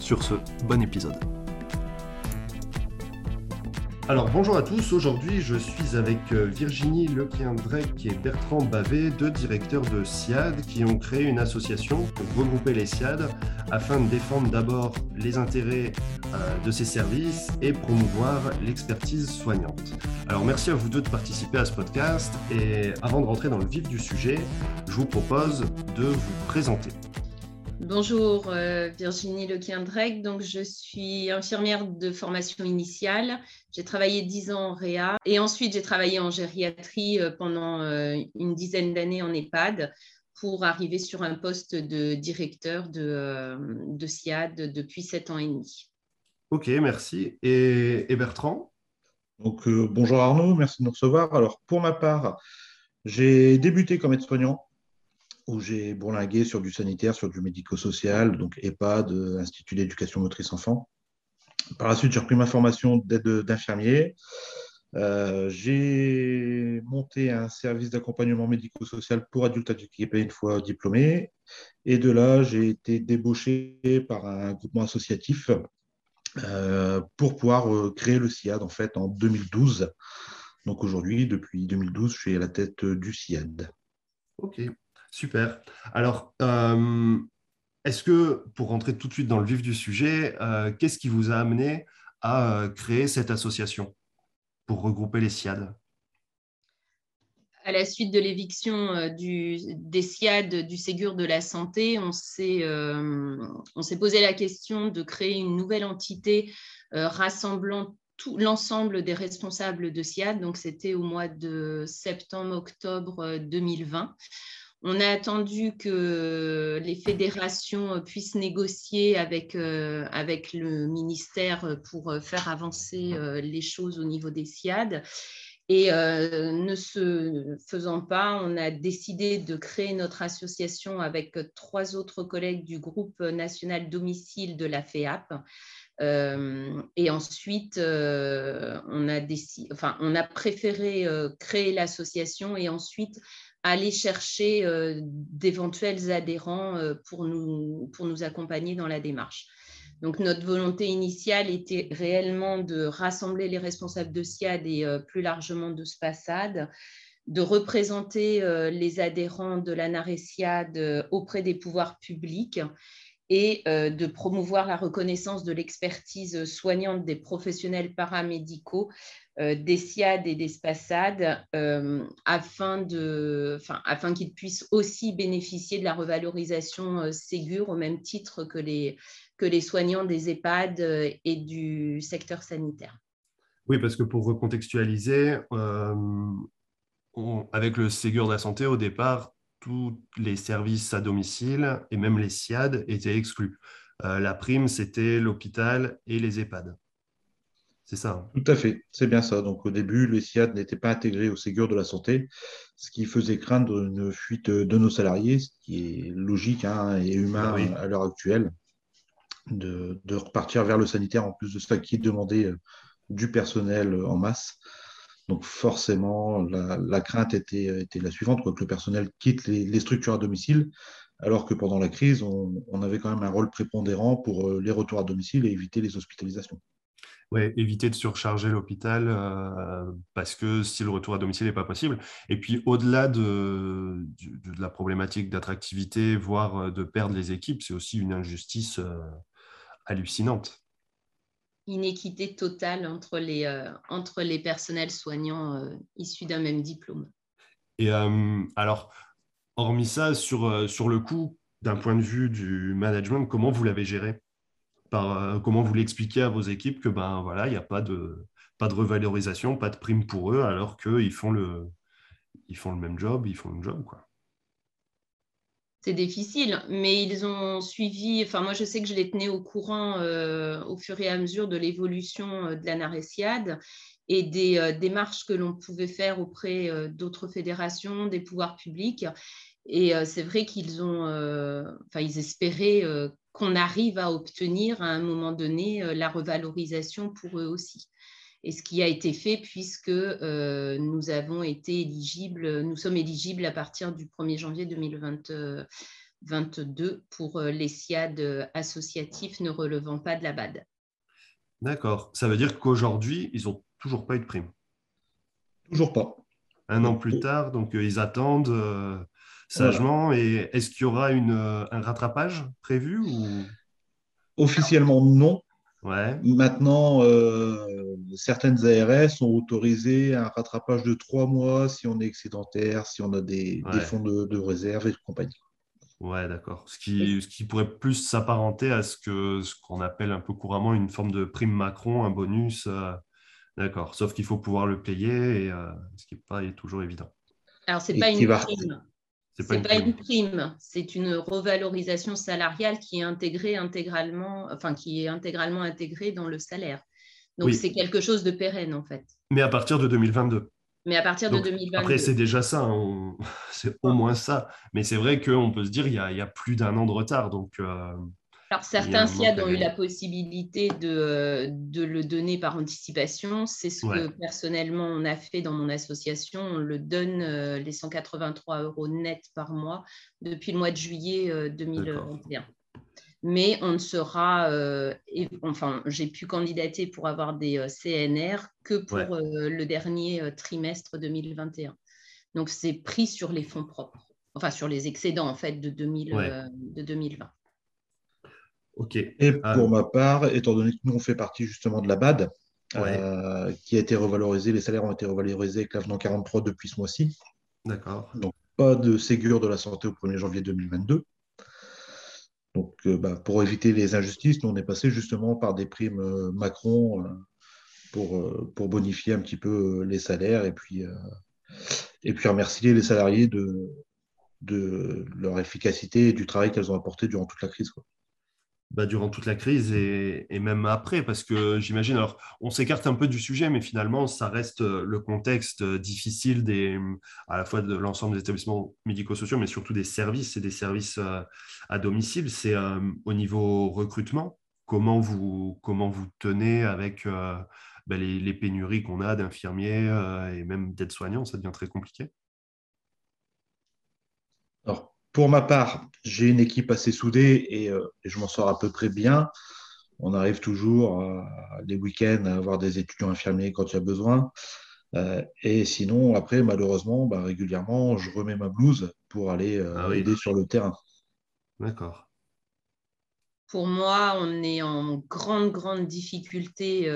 Sur ce, bon épisode. Alors bonjour à tous, aujourd'hui je suis avec euh, Virginie Lequien-Drec et Bertrand Bavet, deux directeurs de SIAD qui ont créé une association pour regrouper les SIAD afin de défendre d'abord les intérêts euh, de ces services et promouvoir l'expertise soignante. Alors merci à vous deux de participer à ce podcast et avant de rentrer dans le vif du sujet, je vous propose de vous présenter. Bonjour euh, Virginie Lequien-Drec, donc je suis infirmière de formation initiale. J'ai travaillé 10 ans en Réa et ensuite j'ai travaillé en gériatrie euh, pendant euh, une dizaine d'années en EHPAD pour arriver sur un poste de directeur de, de SIAD depuis 7 ans et demi. Ok, merci. Et, et Bertrand? Donc, bonjour Arnaud, merci de nous recevoir. Alors, pour ma part, j'ai débuté comme aide-soignant où j'ai bourlingué sur du sanitaire, sur du médico-social, donc EHPAD, Institut d'éducation motrice enfant. Par la suite, j'ai repris ma formation d'aide d'infirmier. Euh, j'ai monté un service d'accompagnement médico-social pour adultes handicapés une fois diplômé. Et de là, j'ai été débauché par un groupement associatif euh, pour pouvoir euh, créer le SIAD en fait en 2012. Donc aujourd'hui, depuis 2012, je suis à la tête du SIAD. Ok, Super. Alors, euh, est-ce que, pour rentrer tout de suite dans le vif du sujet, euh, qu'est-ce qui vous a amené à euh, créer cette association pour regrouper les SIAD à la suite de l'éviction des SIAD du Ségur de la Santé, on s'est posé la question de créer une nouvelle entité rassemblant tout l'ensemble des responsables de SIAD. Donc, c'était au mois de septembre-octobre 2020. On a attendu que les fédérations puissent négocier avec, euh, le ministère pour faire avancer euh, les choses au niveau des SIAD. Et euh, ne se faisant pas, on a décidé de créer notre association avec trois autres collègues du groupe national domicile de la FEAP. et ensuite, on, a on a préféré créer l'association et ensuite aller chercher euh, d'éventuels adhérents euh, pour, nous, pour accompagner dans la démarche. Donc, notre volonté initiale était réellement de rassembler les responsables de SIAD et euh, plus largement de SPASAD, de représenter les adhérents de la NARESIAD auprès des pouvoirs publics et de promouvoir la reconnaissance de l'expertise soignante des professionnels paramédicaux euh, des SIAD et des SPASAD euh, afin, de, afin qu'ils puissent aussi bénéficier de la revalorisation euh, Ségur au même titre que les, que les soignants des EHPAD et du secteur sanitaire. Oui, parce que pour recontextualiser, avec le Ségur de la santé, au départ, tous les services à domicile et même les SIAD étaient exclus. la prime, c'était l'hôpital et les EHPAD. C'est ça. Hein? Tout à fait, c'est bien ça. Donc au début, le SIAD n'était pas intégré au Ségur de la santé, ce qui faisait craindre une fuite de nos salariés, ce qui est logique hein, et humain ah à l'heure actuelle, de, repartir vers le sanitaire, en plus de ça qui demandait euh, du personnel en masse. Donc forcément, la, crainte était, la suivante, que le personnel quitte les, structures à domicile, alors que pendant la crise, on, avait quand même un rôle prépondérant pour euh, les retours à domicile et éviter les hospitalisations ouais, éviter de surcharger l'hôpital euh, parce que si le retour à domicile n'est pas possible. Et puis au-delà de, la problématique d'attractivité, voire euh, de perdre les équipes, c'est aussi une injustice hallucinante. Inéquité totale entre les, entre les personnels soignants issus d'un même diplôme. Et alors, hormis ça, sur, sur le coup, d'un point de vue du management, comment vous l'avez géré? Euh, comment vous l'expliquez à vos équipes que ben voilà, il n'y a pas de, pas de revalorisation, pas de prime pour eux, alors qu'ils font le, font le même job, ils font le job quoi? C'est difficile, mais ils ont suivi, enfin moi je sais que je les tenais au courant euh, au fur et à mesure de l'évolution euh, de la Narésiade et des euh, démarches que l'on pouvait faire auprès d'autres fédérations, des pouvoirs publics. Et c'est vrai qu'ils ont, enfin ils espéraient qu'on arrive à obtenir à un moment donné la revalorisation pour eux aussi et ce qui a été fait puisque euh, nous avons été éligibles, nous sommes éligibles à partir du 1er janvier 2022 pour euh, les SIAD associatifs ne relevant pas de la BAD. D'accord. Ça veut dire qu'aujourd'hui, ils n'ont toujours pas eu de prime? Toujours pas. Un an plus tard, donc euh, ils attendent sagement. Et est-ce qu'il y aura une, un rattrapage prévu ou... Officiellement, non. Maintenant, euh, certaines ARS ont autorisé un rattrapage de trois mois si on est excédentaire, si on a des, fonds de, réserve et compagnie. Ouais, d'accord. Ce qui, ce qui pourrait plus s'apparenter à ce que ce qu'on appelle un peu couramment une forme de prime Macron, un bonus. Euh, d'accord. Sauf qu'il faut pouvoir le payer, et, euh, ce qui n'est pas toujours évident. Alors, ce n'est pas une prime. C'est pas, pas, une prime, c'est une revalorisation salariale qui est intégrée intégralement, enfin qui est intégralement intégrée dans le salaire. Donc c'est quelque chose de pérenne en fait. Mais à partir de 2022. Mais à partir de 2022. Après, c'est déjà ça, hein, c'est au moins ça. Mais c'est vrai qu'on peut se dire qu'il y, a plus d'un an de retard. Donc, euh, alors, certains SIAD ont eu la possibilité de, de, le donner par anticipation. C'est ce que personnellement on a fait dans mon association. On le donne euh, les 183 euros net par mois depuis le mois de juillet 2021. Euh, Mais on ne sera, euh, enfin, j'ai pu candidater pour avoir des CNR que pour le dernier trimestre 2021. Donc, c'est pris sur les fonds propres, enfin sur les excédents en fait de, 2000, de 2020. Et pour ah. ma part, étant donné que nous, on fait partie justement de la BAD, euh, qui a été revalorisée, les salaires ont été revalorisés avec l'avenant 43 depuis ce mois-ci. D'accord. Donc, pas de Ségur de la santé au 1er janvier 2022. Donc, euh, bah, pour éviter les injustices, nous, on est passé justement par des primes euh, Macron pour, pour bonifier un petit peu les salaires et puis, et puis remercier les salariés de, de leur efficacité et du travail qu'elles ont apporté durant toute la crise. Quoi. Bah, durant toute la crise et, même après, parce que j'imagine, alors on s'écarte un peu du sujet, mais finalement, ça reste euh, le contexte euh, difficile des, à la fois de l'ensemble des établissements médico-sociaux, mais surtout des services et des services euh, à domicile. C'est au niveau recrutement, comment vous, comment vous tenez avec bah, les, pénuries qu'on a d'infirmiers et même d'aides-soignants, ça devient très compliqué? Alors, pour ma part, j'ai une équipe assez soudée euh, et, je m'en sors à peu près bien. On arrive toujours euh, les week-ends à avoir des étudiants infirmiers quand il y a besoin. Euh, et sinon, après, malheureusement, bah, régulièrement, je remets ma blouse pour aller ah aider sur le terrain. D'accord. Pour moi, on est en grande, grande difficulté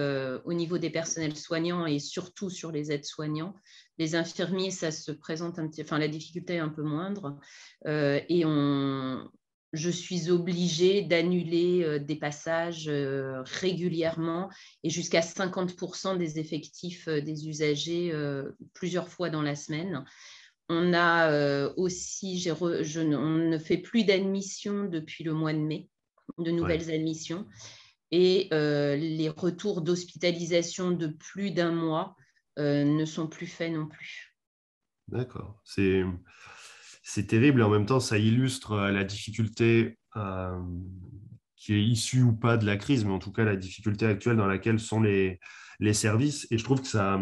au niveau des personnels soignants et surtout sur les aides-soignants. Les infirmiers, ça se présente un petit, enfin la difficulté est un peu moindre. Euh, et on, je suis obligée d'annuler euh, des passages euh, régulièrement et jusqu'à 50% des effectifs des usagers plusieurs fois dans la semaine. On a aussi, je, on ne fait plus d'admission depuis le mois de mai, de nouvelles admissions. Et les retours d'hospitalisation de plus d'un mois euh, ne sont plus faits non plus. D'accord. C'est, c'est terrible et en même temps, ça illustre euh, la difficulté euh, qui est issue ou pas de la crise, mais en tout cas la difficulté actuelle dans laquelle sont les, les services. Et je trouve que ça,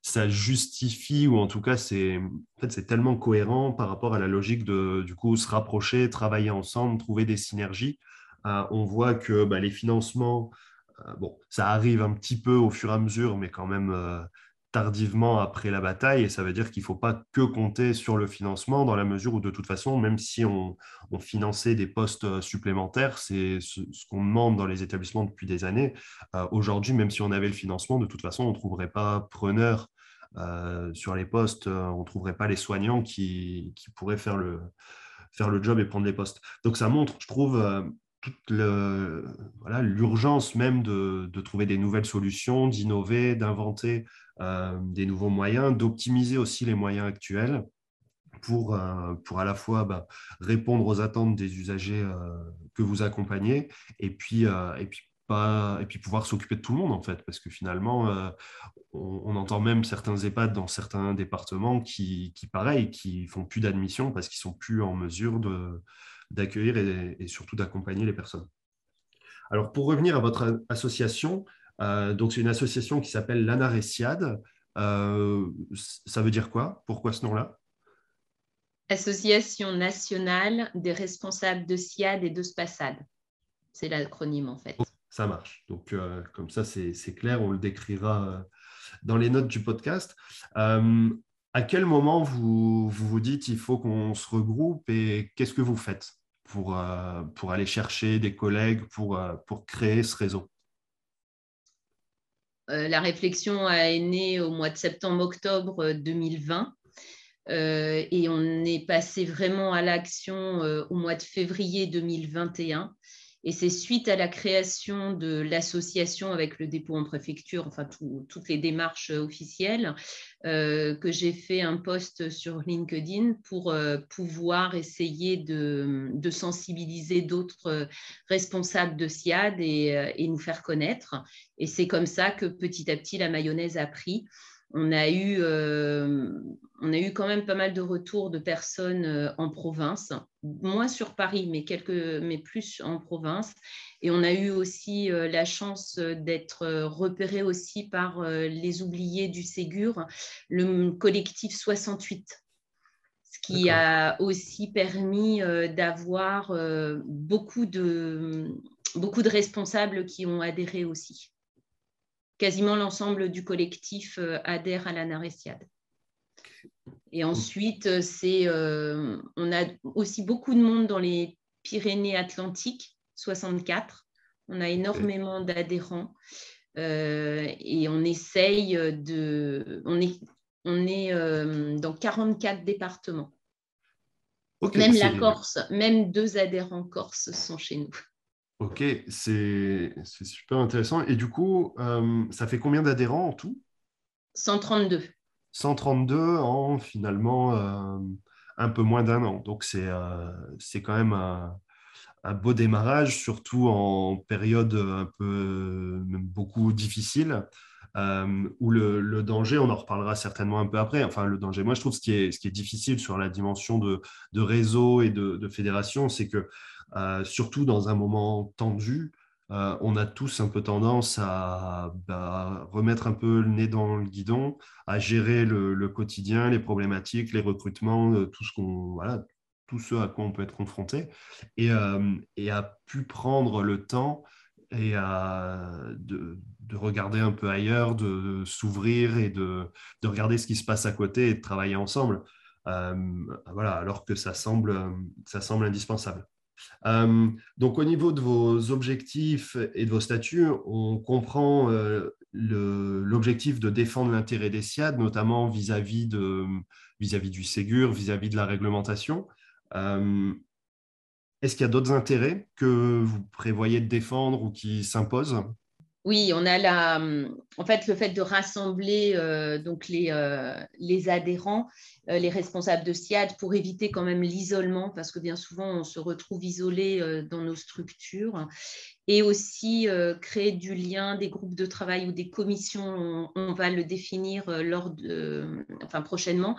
ça justifie, ou en tout cas, c'est, en fait, c'est tellement cohérent par rapport à la logique de du coup, se rapprocher, travailler ensemble, trouver des synergies. On voit que bah, les financements, bon, ça arrive un petit peu au fur et à mesure, mais quand même, tardivement après la bataille, et ça veut dire qu'il ne faut pas que compter sur le financement, dans la mesure où de toute façon, même si on, finançait des postes euh, supplémentaires, c'est ce, qu'on demande dans les établissements depuis des années. Euh, aujourd'hui, même si on avait le financement, de toute façon, on ne trouverait pas preneur euh, sur les postes, on ne trouverait pas les soignants qui, pourraient faire le, faire le job et prendre les postes. Donc ça montre, je trouve, toute l'urgence même de, de, trouver des nouvelles solutions, d'innover, d'inventer euh, des nouveaux moyens, d'optimiser aussi les moyens actuels pour, pour à la fois bah, répondre aux attentes des usagers que vous accompagnez et puis, et puis et puis pouvoir s'occuper de tout le monde en fait, parce que finalement, euh, on, entend même certains EHPAD dans certains départements qui, qui pareil, qui font plus d'admission parce qu'ils sont plus en mesure d'accueillir et, surtout d'accompagner les personnes. Alors pour revenir à votre association, euh, donc c'est une association qui s'appelle l'Anaresiade. Euh, ça veut dire quoi? Pourquoi ce nom-là? Association nationale des responsables de SIAD et de SPASAD. C'est l'acronyme en fait ça marche. Donc, euh, comme ça, c'est clair, on le décrira euh, dans les notes du podcast. À quel moment vous, vous, dites il faut qu'on se regroupe et qu'est-ce que vous faites? Pour, pour aller chercher des collègues, pour, pour créer ce réseau La réflexion est née au mois de septembre-octobre 2020. et on est passé vraiment à l'action au mois de février 2021 et c'est suite à la création de l'association avec le dépôt en préfecture, enfin toutes les démarches officielles, euh, que j'ai fait un post sur LinkedIn pour euh, pouvoir essayer de, sensibiliser d'autres responsables de SIAD euh, et, nous faire connaître. Et c'est comme ça que petit à petit la mayonnaise a pris on a eu, euh, on a eu quand même pas mal de retours de personnes euh, en province, moins sur Paris, mais, quelques, mais plus en province. Et on a eu aussi euh, la chance d'être repéré aussi par les oubliés du Ségur, le collectif 68 ce qui a aussi permis d'avoir beaucoup de, beaucoup de responsables qui ont adhéré aussi quasiment l'ensemble du collectif euh, adhère à la Naressiade. Et ensuite, euh, c'est, euh, on a aussi beaucoup de monde dans les Pyrénées-Atlantiques, 64. On a énormément d'adhérents et on essaye de. On est, on est dans 44 départements. même la Corse, même deux adhérents corses sont chez nous. Ok, c'est super intéressant. Et du coup, euh, ça fait combien d'adhérents en tout? 132. 132 en finalement euh, un peu moins d'un an. Donc c'est euh, quand même un, beau démarrage, surtout en période un peu beaucoup difficile. où le, danger, on en reparlera certainement un peu après. Enfin, le danger, moi je trouve ce qui est, ce qui est difficile sur la dimension de, de réseau et de, de fédération, c'est que euh, surtout dans un moment tendu, euh, on a tous un peu tendance à bah, remettre un peu le nez dans le guidon, à gérer le, quotidien, les problématiques, les recrutements, euh, tout ce qu'on voilà, tout ce à quoi on peut être confronté, et, et à pu prendre le temps et à, de, regarder un peu ailleurs, de, s'ouvrir et de, de, regarder ce qui se passe à côté et de travailler ensemble. voilà, alors que ça semble, ça semble indispensable. Euh, donc, au niveau de vos objectifs et de vos statuts, on comprend euh, l'objectif de défendre l'intérêt des SIAD, notamment vis-à-vis vis -vis du Ségur, vis-à-vis de la réglementation. Euh, est-ce qu'il y a d'autres intérêts que vous prévoyez de défendre ou qui s'imposent? Oui, on a en fait le fait de rassembler euh, donc les, euh, adhérents, euh, les responsables de SIAD pour éviter quand même l'isolement parce que bien souvent on se retrouve isolé dans nos structures et aussi créer du lien, des groupes de travail ou des commissions, on, va le définir lors de, prochainement,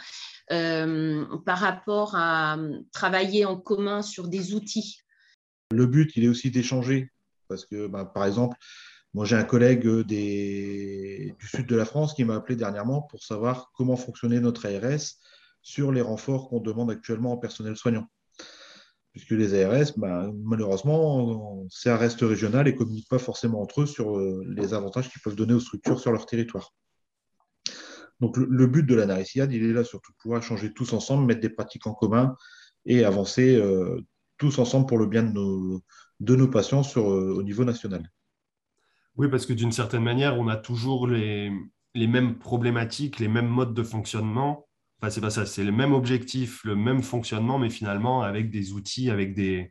par rapport à travailler en commun sur des outils. Le but, il est aussi d'échanger parce que bah, par exemple moi, j'ai un collègue du sud de la France qui m'a appelé dernièrement pour savoir comment fonctionnait notre ARS sur les renforts qu'on demande actuellement en personnel soignant. Puisque les ARS, ben, malheureusement, c'est un reste régional et ne communiquent pas forcément entre eux sur euh, les avantages qu'ils peuvent donner aux structures sur leur territoire. Donc, le, but de la NARICIAD, il est là surtout pouvoir échanger tous ensemble, mettre des pratiques en commun et avancer euh, tous ensemble pour le bien de nos, patients euh, au niveau national. Oui, parce que d'une certaine manière, on a toujours les, mêmes problématiques, les mêmes modes de fonctionnement. Enfin, c'est pas ça, c'est le même objectif, le même fonctionnement, mais finalement avec des outils, avec des,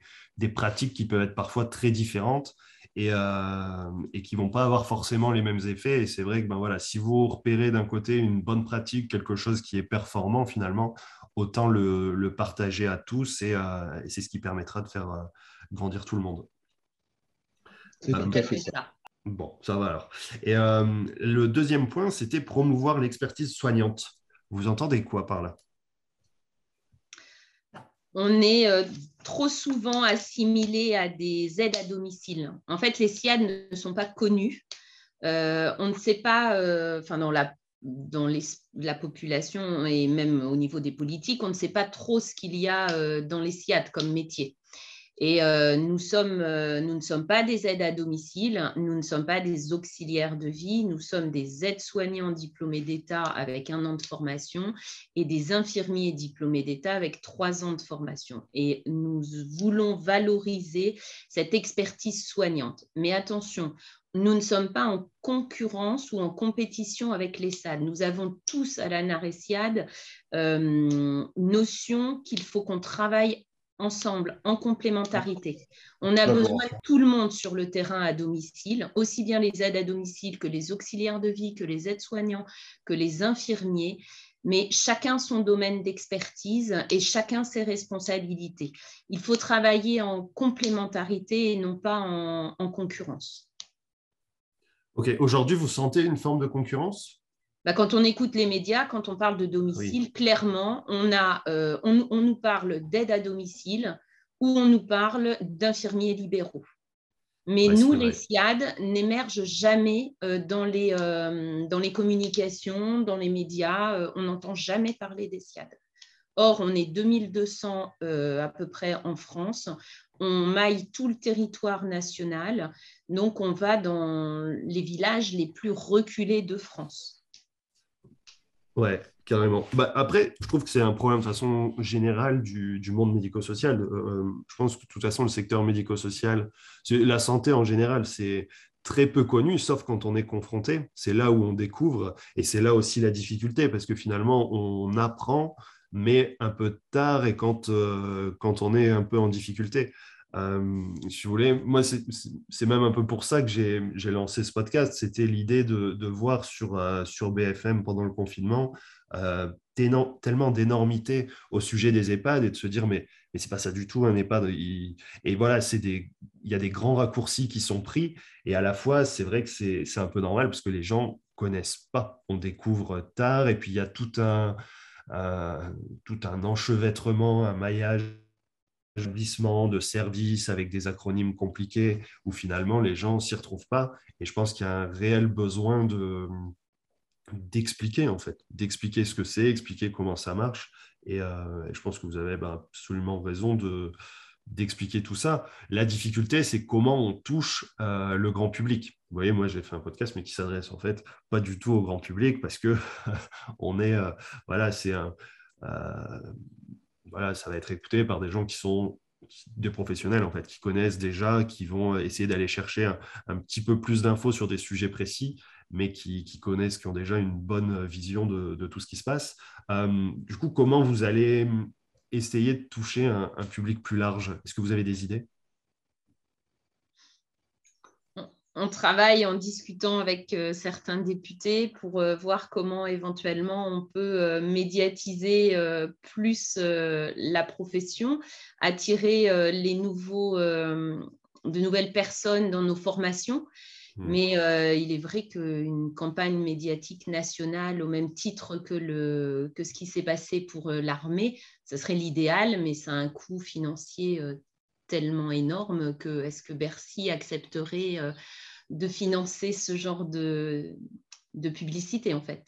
pratiques qui peuvent être parfois très différentes. et, et qui ne vont pas avoir forcément les mêmes effets. Et c'est vrai que ben voilà, si vous repérez d'un côté une bonne pratique, quelque chose qui est performant finalement, autant le, partager à tous et, c'est ce qui permettra de faire grandir tout le monde. C'est tout à fait ça. Bon, ça va alors. Et le deuxième point, c'était promouvoir l'expertise soignante. Vous entendez quoi par là? On est euh, trop souvent assimilé à des aides à domicile. En fait, les SIAD ne sont pas connus. Euh, on ne sait pas, euh, enfin dans la dans la population et même au niveau des politiques, on ne sait pas trop ce qu'il y a dans les SIAD comme métier. Et euh, euh, nous ne sommes pas des aides à domicile, nous ne sommes pas des auxiliaires de vie, nous sommes des aides-soignants diplômés d'État avec un an de formation et des infirmiers diplômés d'État avec trois ans de formation. Et nous voulons valoriser cette expertise soignante. Mais attention, nous ne sommes pas en concurrence ou en compétition avec les SAD. Nous avons tous à la NARESIAD euh, notion qu'il faut qu'on travaille ensemble, en complémentarité. On a besoin de tout le monde sur le terrain à domicile, aussi bien les aides à domicile que les auxiliaires de vie, que les aides-soignants, que les infirmiers, mais chacun son domaine d'expertise et chacun ses responsabilités. Il faut travailler en complémentarité et non pas en, en concurrence. Ok, aujourd'hui, vous sentez une forme de concurrence? Bah, quand on écoute les médias, quand on parle de domicile, clairement, on, a, euh, on, nous parle d'aide à domicile ou on nous parle d'infirmiers libéraux. Mais nous, les SIAD, n'émergent jamais euh, dans, les, euh, dans les communications, dans les médias. on n'entend jamais parler des SIAD. Or, on est 2200 à peu près en France. On maille tout le territoire national. Donc, on va dans les villages les plus reculés de France. Ouais, carrément. Bah, après, je trouve que c'est un problème de façon générale du, monde médico-social. Euh, euh, je pense que de toute façon, le secteur médico-social, la santé en général, c'est très peu connu, sauf quand on est confronté. C'est là où on découvre, et c'est là aussi la difficulté, parce que finalement, on apprend, mais un peu tard et quand, euh, quand on est un peu en difficulté. Euh, si vous voulez, moi, c'est même un peu pour ça que j'ai lancé ce podcast. C'était l'idée de, de, voir sur, euh, sur BFM pendant le confinement euh, tellement d'énormité au sujet des EHPAD et de se dire, mais, mais c'est pas ça du tout un EHPAD. et voilà, il y a des grands raccourcis qui sont pris. Et à la fois, c'est vrai que c'est un peu normal parce que les gens connaissent pas. On découvre tard et puis il y a tout un, tout un enchevêtrement, un maillage de services avec des acronymes compliqués où finalement les gens s'y retrouvent pas. Et je pense qu'il y a un réel besoin de d'expliquer en fait, d'expliquer ce que c'est, expliquer comment ça marche. Et, euh, je pense que vous avez ben, absolument raison de d'expliquer tout ça. La difficulté, c'est comment on touche euh, le grand public. Vous voyez, moi, j'ai fait un podcast, mais qui s'adresse en fait pas du tout au grand public parce que on est, euh, voilà, c'est un, voilà, ça va être écouté par des gens qui sont des professionnels en fait, qui connaissent déjà, qui vont essayer d'aller chercher un, petit peu plus d'infos sur des sujets précis, mais qui, connaissent, qui ont déjà une bonne vision de, tout ce qui se passe. Euh, du coup, comment vous allez essayer de toucher un public plus large? Est-ce que vous avez des idées? On travaille en discutant avec euh, certains députés pour euh, voir comment éventuellement on peut euh, médiatiser plus la profession, attirer les nouveaux, de nouvelles personnes dans nos formations. Mmh. Mais il est vrai qu'une campagne médiatique nationale, au même titre que, le, que ce qui s'est passé pour l'armée, ce serait l'idéal, mais ça a un coût financier tellement énorme que est-ce que Bercy accepterait euh, de financer ce genre de, de publicité en fait?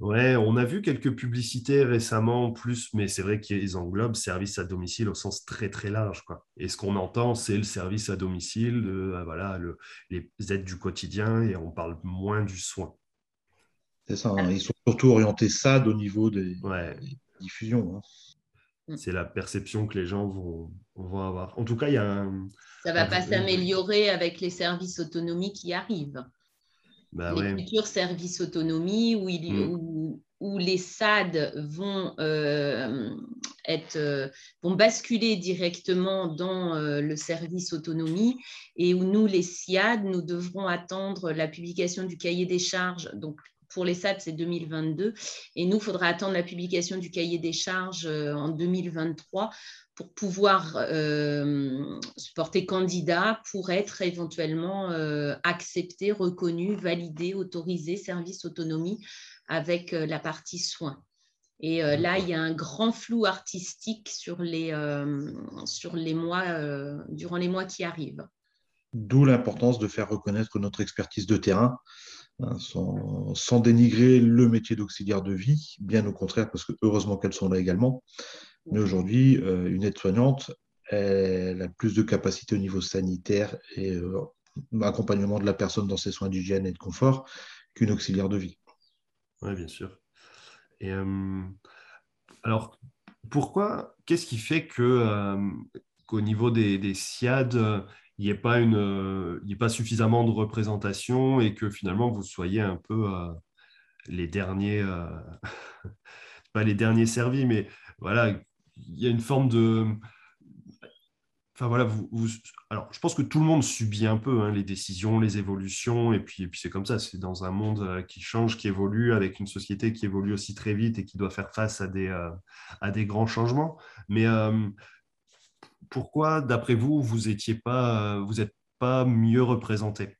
Ouais, on a vu quelques publicités récemment en plus, mais c'est vrai qu'ils englobent service à domicile au sens très très large. Quoi. Et ce qu'on entend, c'est le service à domicile, euh, voilà, le, les aides du quotidien, et on parle moins du soin. C'est ça, hein. ils sont surtout orientés SAD au niveau des, diffusions. Hein. Mm. c'est la perception que les gens vont, vont, avoir. En tout cas, il y a un. Ça ne va pas s'améliorer avec les services autonomies qui arrivent. bah les futurs services autonomie où, il, mm. où, les SAD vont, euh, être, euh, vont basculer directement dans euh, le service autonomie et où nous, les SIAD, nous devrons attendre la publication du cahier des charges. Donc, pour les SAD, c'est 2022. Et nous, il faudra attendre la publication du cahier des charges en 2023 pour pouvoir euh, se porter candidat pour être éventuellement euh, accepté, reconnu, validé, autorisé, service autonomie avec euh, la partie soins. Et là, il y a un grand flou artistique sur les, sur les mois, durant les mois qui arrivent. D'où l'importance de faire reconnaître notre expertise de terrain, hein, sans, dénigrer le métier d'auxiliaire de vie, bien au contraire, parce que heureusement qu'elles sont là également. Mais aujourd'hui, euh, une aide-soignante, elle a plus de capacité au niveau sanitaire et euh, accompagnement de la personne dans ses soins d'hygiène et de confort qu'une auxiliaire de vie. Oui, bien sûr. Et, euh, alors, pourquoi, qu'est-ce qui fait que, qu'au niveau des, des SIAD, il n'y ait, pas il ait pas suffisamment de représentation et que finalement vous soyez un peu les derniers, pas les derniers servis, mais voilà, il y a une forme de. Enfin voilà, alors je pense que tout le monde subit un peu hein, les décisions, les évolutions, et puis, et puis c'est comme ça, c'est dans un monde euh, qui change, qui évolue, avec une société qui évolue aussi très vite et qui doit faire face à des, euh, à des grands changements. Mais euh, pourquoi, d'après vous, vous n'étiez pas, vous n'êtes pas mieux représenté?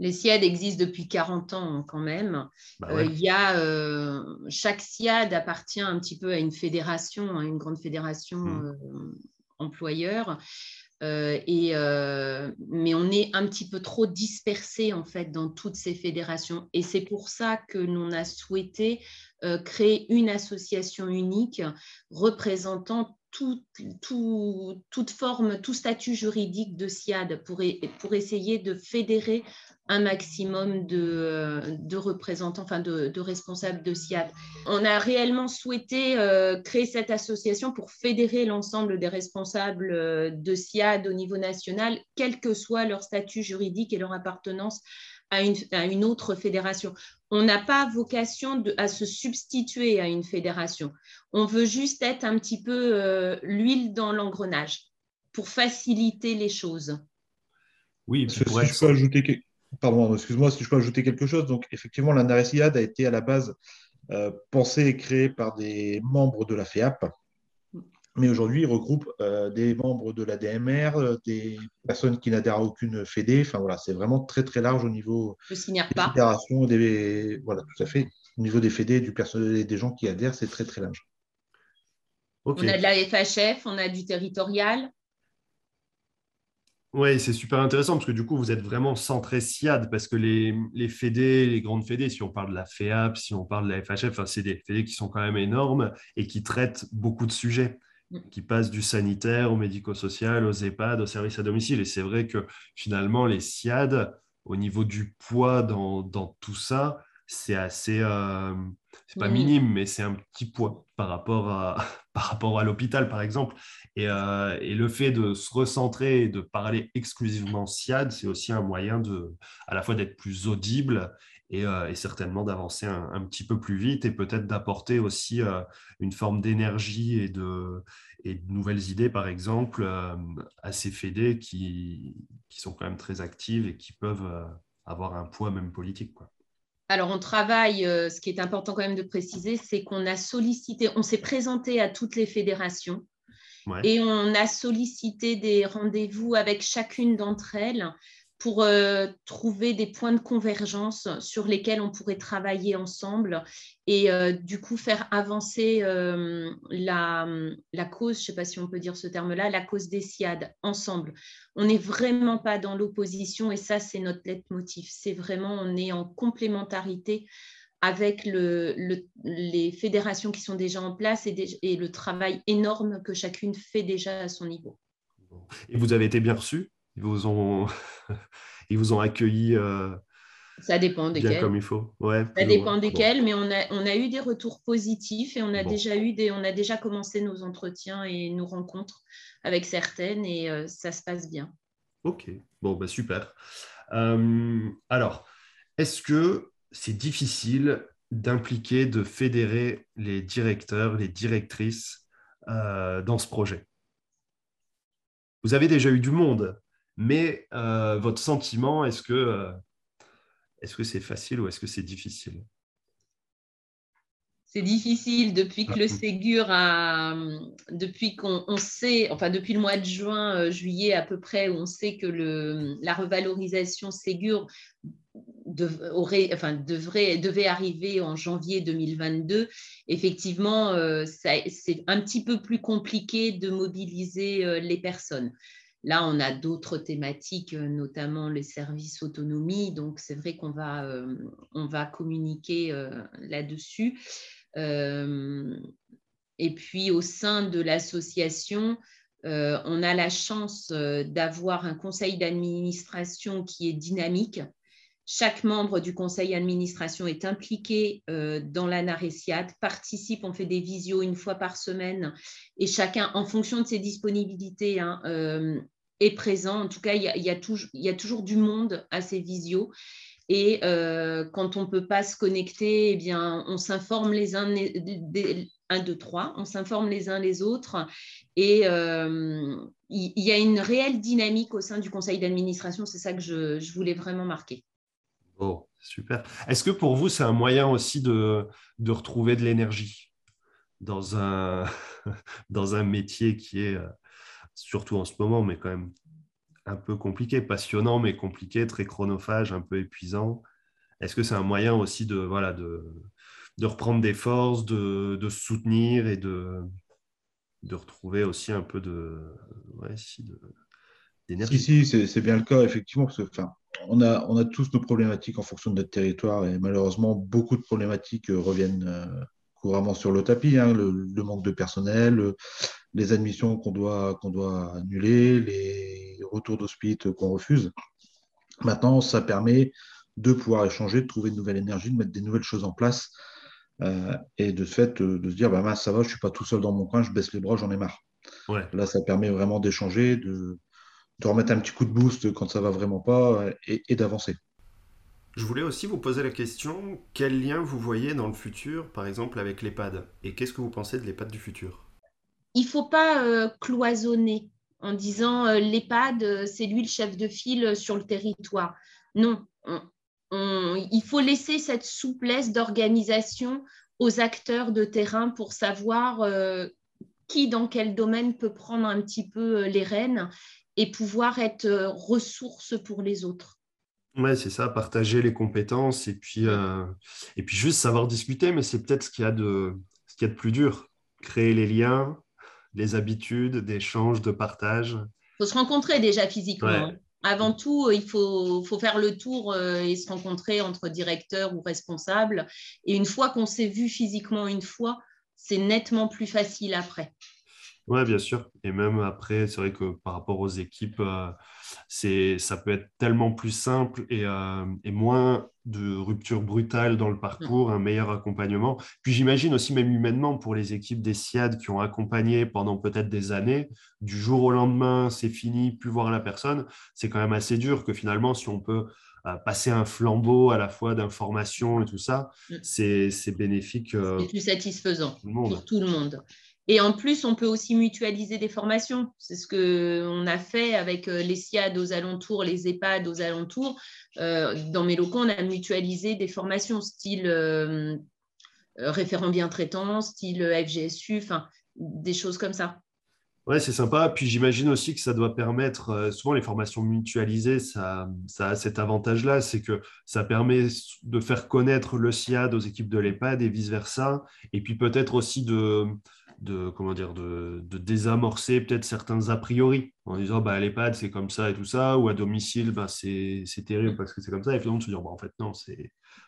Les SIAD existent depuis 40 ans quand même. Bah euh, y a, euh, chaque SIAD appartient un petit peu à une fédération, à une grande fédération mmh. euh, employeur. et, mais on est un petit peu trop dispersé en fait dans toutes ces fédérations. Et c'est pour ça que l'on a souhaité créer une association unique représentant tout, toute forme, tout statut juridique de SIAD pour, pour essayer de fédérer un maximum de, de représentants, enfin de, de, responsables de SIAD. On a réellement souhaité euh, créer cette association pour fédérer l'ensemble des responsables euh, de SIAD au niveau national, quel que soit leur statut juridique et leur appartenance à une, à une autre fédération. On n'a pas vocation de, à se substituer à une fédération. On veut juste être un petit peu euh, l'huile dans l'engrenage pour faciliter les choses. Oui, si je peux ajouter Pardon, excuse-moi si je peux ajouter quelque chose. Donc, effectivement, la NARESIAD a été à la base euh, pensée et créée par des membres de la FEAP, mais aujourd'hui, il regroupe euh, des membres de la DMR, euh, des personnes qui n'adhèrent à aucune FEDE. Enfin, voilà, c'est vraiment très, très large au niveau des pas. fédérations, des, voilà, tout à fait. Au niveau des FEDE, du personnel et des gens qui adhèrent, c'est très, très large. On a de la FHF, on a du territorial. Oui, c'est super intéressant parce que du coup, vous êtes vraiment centré SIAD parce que les, les fédés, les grandes fédés, si on parle de la FEAP, si on parle de la FHF, c'est des fédés qui sont quand même énormes et qui traitent beaucoup de sujets. Qui passent du sanitaire au médico-social, aux EHPAD, aux services à domicile. Et c'est vrai que finalement, les SIAD, au niveau du poids dans, dans tout ça, c'est assez, euh, c'est pas minime, mais c'est un petit poids par rapport à, par rapport à l'hôpital, par exemple. Et, euh, et, le fait de se recentrer et de parler exclusivement SIAD, c'est aussi un moyen de, à la fois d'être plus audible et, euh, et certainement d'avancer un, un, petit peu plus vite et peut-être d'apporter aussi une forme d'énergie et de, et de nouvelles idées, par exemple, à ces fédés qui, qui sont quand même très actives et qui peuvent avoir un poids même politique. Quoi. Alors, on travaille, euh, ce qui est important quand même de préciser, c'est qu'on a sollicité, on s'est présenté à toutes les fédérations et on a sollicité des rendez-vous avec chacune d'entre elles pour euh, trouver des points de convergence sur lesquels on pourrait travailler ensemble et euh, du coup faire avancer euh, la, la, cause, je ne sais pas si on peut dire ce terme-là, la cause des SIAD ensemble. On n'est vraiment pas dans l'opposition et ça c'est notre leitmotiv. C'est vraiment, on est en complémentarité avec le, les fédérations qui sont déjà en place et, et le travail énorme que chacune fait déjà à son niveau. Et vous avez été bien reçu? Ils vous ont, ils vous ont accueilli euh, ça dépend desquels. comme il faut. Ouais, ça dépend desquels, mais on a, on a eu des retours positifs et on a, déjà eu des, on a déjà commencé nos entretiens et nos rencontres avec certaines et euh, ça se passe bien. Ok, bon, bah, super. Euh, alors, est-ce que c'est difficile d'impliquer, de fédérer les directeurs, les directrices euh, dans ce projet? Vous avez déjà eu du monde, mais euh, votre sentiment, est-ce que euh, est-ce que c'est facile ou est-ce que c'est difficile? C'est difficile depuis que le ah. Ségur a, depuis qu'on sait, enfin depuis le mois de juin, euh, juillet à peu près, où on sait que le, la revalorisation Ségur aurait, enfin, devrait, devait arriver en janvier 2022. Effectivement, euh, c'est un petit peu plus compliqué de mobiliser euh, les personnes. Là, on a d'autres thématiques, notamment les services autonomie. Donc, c'est vrai qu'on va, va communiquer là-dessus. Euh, et puis au sein de l'association, euh, on a la chance euh, d'avoir un conseil d'administration qui est dynamique. Chaque membre du conseil d'administration est impliqué dans la participe, on fait des visios une fois par semaine et chacun, en fonction de ses disponibilités, hein, est présent. En tout cas, il y, a, il y a toujours du monde à ces visios. Et euh, quand on ne peut pas se connecter, eh bien, on s'informe les uns, des, un, deux, trois, on s'informe les uns les autres. Et euh, il y, a une réelle dynamique au sein du conseil d'administration. C'est ça que je, voulais vraiment marquer. Oh, super. Est-ce que pour vous, c'est un moyen aussi de, de retrouver de l'énergie dans un, dans un métier qui est, euh, surtout en ce moment, mais quand même un peu compliqué, passionnant mais compliqué, très chronophage, un peu épuisant. Est-ce que c'est un moyen aussi de, voilà, de, reprendre des forces, de, de soutenir et de, retrouver aussi un peu de, ouais, d'énergie? Si, si c'est bien le cas, effectivement, parce on, a, on a tous nos problématiques en fonction de notre territoire et malheureusement, beaucoup de problématiques euh, reviennent euh, couramment sur le tapis, hein, le, manque de personnel, les admissions qu'on doit, qu'on doit annuler, les retours d'hospice qu'on refuse. Maintenant, ça permet de pouvoir échanger, de trouver de nouvelles énergies, de mettre des nouvelles choses en place euh, et de ce fait de se dire bah, ça va, je ne suis pas tout seul dans mon coin, je baisse les bras, j'en ai marre. Là, ça permet vraiment d'échanger, de, de, remettre un petit coup de boost quand ça va vraiment pas et d'avancer. Je voulais aussi vous poser la question, quel lien vous voyez dans le futur, par exemple, avec l'EHPAD Et qu'est-ce que vous pensez de l'EHPAD du futur? Il ne faut pas euh, cloisonner en disant euh, l'EHPAD, euh, c'est lui le chef de file sur le territoire. Non, il faut laisser cette souplesse d'organisation aux acteurs de terrain pour savoir qui, dans quel domaine, peut prendre un petit peu les rênes et pouvoir être ressource pour les autres. Ouais, c'est ça, partager les compétences et puis, et puis juste savoir discuter, mais c'est peut-être ce qu'il y, a de, ce qu'il y a de plus dur. Créer les liens, les habitudes d'échange, de partage. Il faut se rencontrer déjà physiquement. Avant tout, il faut, faut, faire le tour euh, et se rencontrer entre directeurs ou responsables. Et une fois qu'on s'est vu physiquement une fois, c'est nettement plus facile après. Oui, bien sûr. Et même après, c'est vrai que par rapport aux équipes, euh, c'est, ça peut être tellement plus simple et, euh, et, moins de rupture brutale dans le parcours, un meilleur accompagnement. Puis j'imagine aussi même humainement pour les équipes des SIAD qui ont accompagné pendant peut-être des années, du jour au lendemain, c'est fini, plus voir la personne, c'est quand même assez dur que finalement, si on peut euh, passer un flambeau à la fois d'information et tout ça, mm. c'est, c'est bénéfique. c'est plus satisfaisant pour tout le monde. Et en plus, on peut aussi mutualiser des formations. C'est ce qu'on a fait avec euh, les SIAD aux alentours, les EHPAD aux alentours. Euh, dans mes locaux, on a mutualisé des formations style euh, référent bien traitant, style FGSU, enfin, des choses comme ça. Ouais, c'est sympa. Puis j'imagine aussi que ça doit permettre, souvent les formations mutualisées, ça, ça a cet avantage-là, c'est que ça permet de faire connaître le SIAD aux équipes de l'EHPAD et vice-versa. Et puis peut-être aussi de, de, comment dire, de, désamorcer peut-être certains a priori en disant bah, à l'EHPAD c'est comme ça et tout ça, ou à domicile bah, c'est terrible parce que c'est comme ça, et finalement se dire bah, en fait non,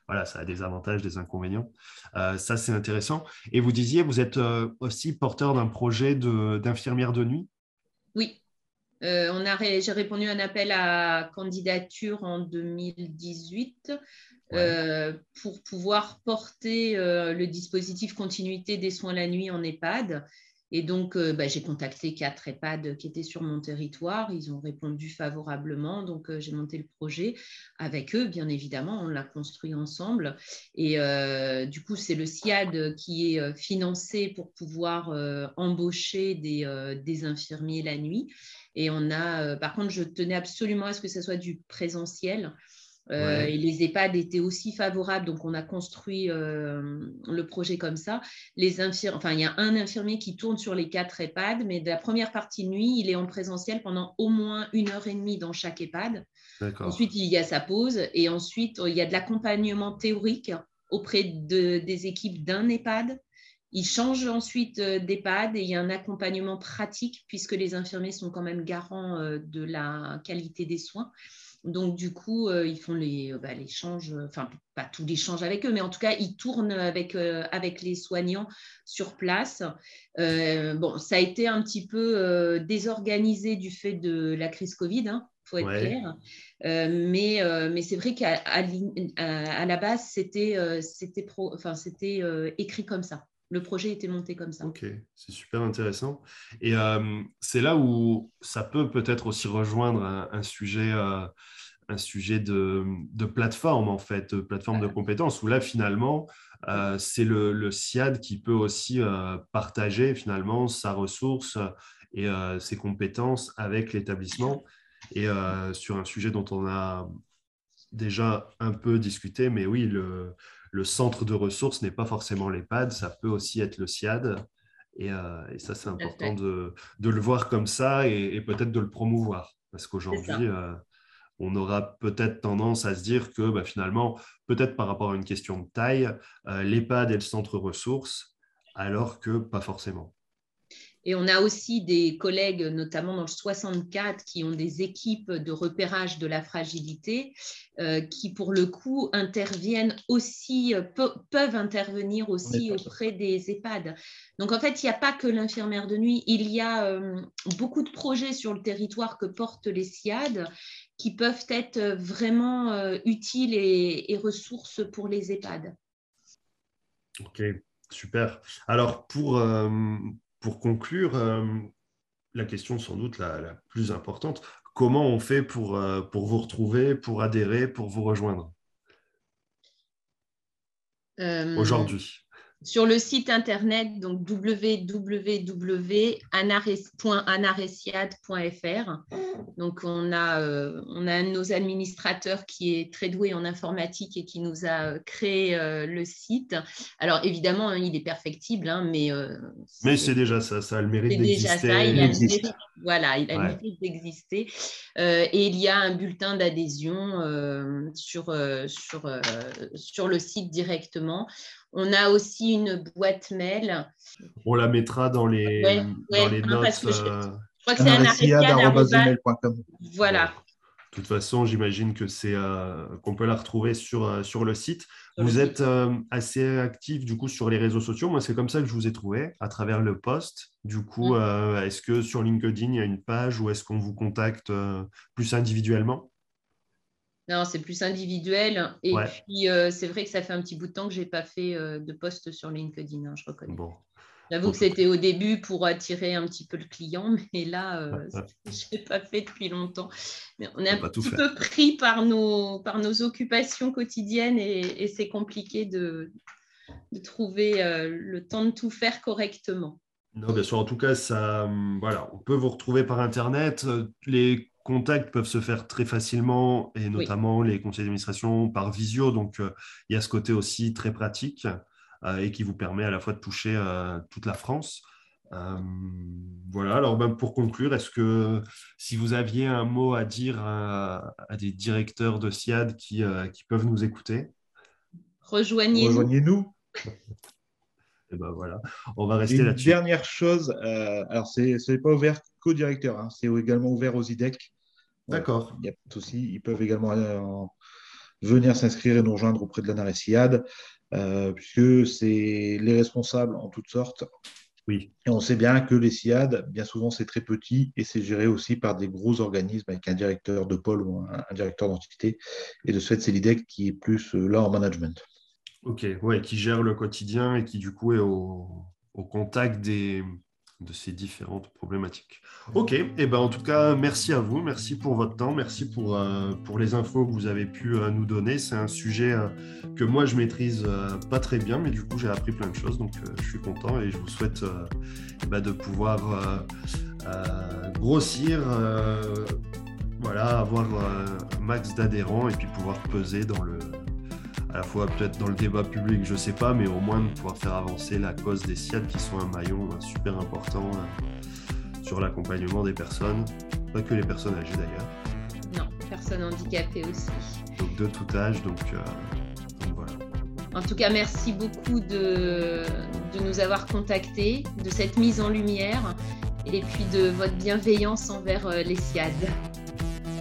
voilà, ça a des avantages, des inconvénients. Euh, ça c'est intéressant. Et vous disiez, vous êtes euh, aussi porteur d'un projet d'infirmière de, nuit? Oui. Euh, on a j'ai répondu à un appel à candidature en 2018 euh, pour pouvoir porter euh, le dispositif continuité des soins la nuit en EHPAD. Et donc, bah, j'ai contacté quatre EHPAD qui étaient sur mon territoire. Ils ont répondu favorablement. Donc, j'ai monté le projet avec eux, bien évidemment. On l'a construit ensemble. Et du coup, c'est le SIAD qui est financé pour pouvoir embaucher des, des, infirmiers la nuit. Et on a, par contre, je tenais absolument à ce que ce soit du présentiel. Euh, et les EHPAD étaient aussi favorables, donc on a construit euh, le projet comme ça. Les enfin, il y a un infirmier qui tourne sur les quatre EHPAD, mais de la première partie de nuit, il est en présentiel pendant au moins une heure et demie dans chaque EHPAD. Ensuite, il y a sa pause et ensuite, il y a de l'accompagnement théorique auprès de, des équipes d'un EHPAD. Il change ensuite euh, d'EHPAD et il y a un accompagnement pratique puisque les infirmiers sont quand même garants de la qualité des soins. Donc, du coup, euh, ils font les, euh, bah, l'échange, enfin, pas tout l'échange avec eux, mais en tout cas, ils tournent avec, euh, avec les soignants sur place. bon, ça a été un petit peu désorganisé du fait de la crise Covid, il hein, faut être clair. mais, mais c'est vrai qu'à à, la base, c'était, c'était écrit comme ça le projet était monté comme ça. Ok, c'est super intéressant. Et euh, c'est là où ça peut peut-être aussi rejoindre un, sujet, euh, un sujet de, plateforme, en fait, de plateforme de compétences, où là, finalement, euh, c'est le, le, SIAD qui peut aussi partager finalement sa ressource et ses compétences avec l'établissement. Et sur un sujet dont on a déjà un peu discuté, mais oui, le, le centre de ressources n'est pas forcément l'EHPAD, ça peut aussi être le SIAD. Et, euh, ça, c'est important de, le voir comme ça et, peut-être de le promouvoir. Parce qu'aujourd'hui, euh, on aura peut-être tendance à se dire que bah, finalement, peut-être par rapport à une question de taille, euh, l'EHPAD est le centre ressources, alors que pas forcément. Et on a aussi des collègues, notamment dans le 64, qui ont des équipes de repérage de la fragilité, euh, qui pour le coup interviennent aussi, euh, peuvent intervenir aussi auprès des EHPAD. Donc en fait, il n'y a pas que l'infirmière de nuit, il y a euh, beaucoup de projets sur le territoire que portent les SIAD qui peuvent être vraiment utiles et, et ressources pour les EHPAD. Ok, super. Alors pour pour conclure, euh, la question sans doute la, plus importante, comment on fait pour, euh, pour vous retrouver, pour adhérer, pour vous rejoindre? Euh, aujourd'hui sur le site internet, donc www.anaresiad.fr. Donc, on a, euh, on a un de nos administrateurs qui est très doué en informatique et qui nous a créé euh, le site. Alors, évidemment, hein, il est perfectible, hein, mais. Euh, mais c'est déjà ça, ça a le mérite d'exister. C'est déjà ça, il a le mérite, voilà, il a le mérite d'exister. et il y a un bulletin d'adhésion sur, sur, sur le site directement. On a aussi une boîte mail. On la mettra dans les, dans les notes. je, euh, crois que c'est un Voilà. De toute façon, j'imagine que c'est euh, qu'on peut la retrouver sur, euh, sur le site. vous êtes assez actif du coup sur les réseaux sociaux. Moi, c'est comme ça que je vous ai trouvé à travers le post. Du coup, mm. est-ce que sur LinkedIn il y a une page ou est-ce qu'on vous contacte plus individuellement? Non, c'est plus individuel. Et puis, euh, c'est vrai que ça fait un petit bout de temps que je n'ai pas fait euh, de post sur LinkedIn, hein, je reconnais. J'avoue que c'était au début pour attirer un petit peu le client, mais là, euh, je n'ai pas fait depuis longtemps. Mais on est un petit peu pris par nos, par nos occupations quotidiennes et, c'est compliqué de, de trouver le temps de tout faire correctement. Non, bien sûr. En tout cas, ça, hum, voilà, on peut vous retrouver par Internet. Les contacts peuvent se faire très facilement, et notamment les conseils d'administration par visio. Donc, euh, il y a ce côté aussi très pratique euh, et qui vous permet à la fois de toucher euh, toute la France. voilà, alors ben, pour conclure, est-ce que si vous aviez un mot à dire à, des directeurs de SIAD qui, qui peuvent nous écouter? Rejoignez-nous. Rejoignez-nous. Et ben voilà, on va rester là-dessus. Dernière chose, alors c'est n'est pas ouvert qu'aux directeurs, hein, c'est également ouvert aux IDEC. D'accord. Il n'y a pas de souci. Ils peuvent également euh, venir s'inscrire et nous rejoindre auprès de la euh, puisque c'est les responsables en toutes sortes. Oui. Et on sait bien que les SIAD, bien souvent, c'est très petit et c'est géré aussi par des gros organismes avec un directeur de pôle ou un, directeur d'entité. Et de ce fait, c'est l'IDEC qui est plus euh, là en management. Ok, ouais, qui gère le quotidien et qui du coup est au, au contact des, de ces différentes problématiques. Ok, et eh ben en tout cas, merci à vous, merci pour votre temps, merci pour, euh, pour les infos que vous avez pu euh, nous donner. C'est un sujet euh, que moi je maîtrise pas très bien, mais du coup j'ai appris plein de choses, donc je suis content et je vous souhaite eh ben, de pouvoir grossir, voilà, avoir un max d'adhérents et puis pouvoir peser dans le, à la fois peut-être dans le débat public, je ne sais pas, mais au moins de pouvoir faire avancer la cause des SIAD qui sont un maillon euh, super important euh, sur l'accompagnement des personnes, pas que les personnes âgées d'ailleurs. Non, personnes handicapées aussi. Donc de tout âge, donc, euh, voilà. En tout cas, merci beaucoup de, de nous avoir contactés, de cette mise en lumière et puis de votre bienveillance envers les SIAD.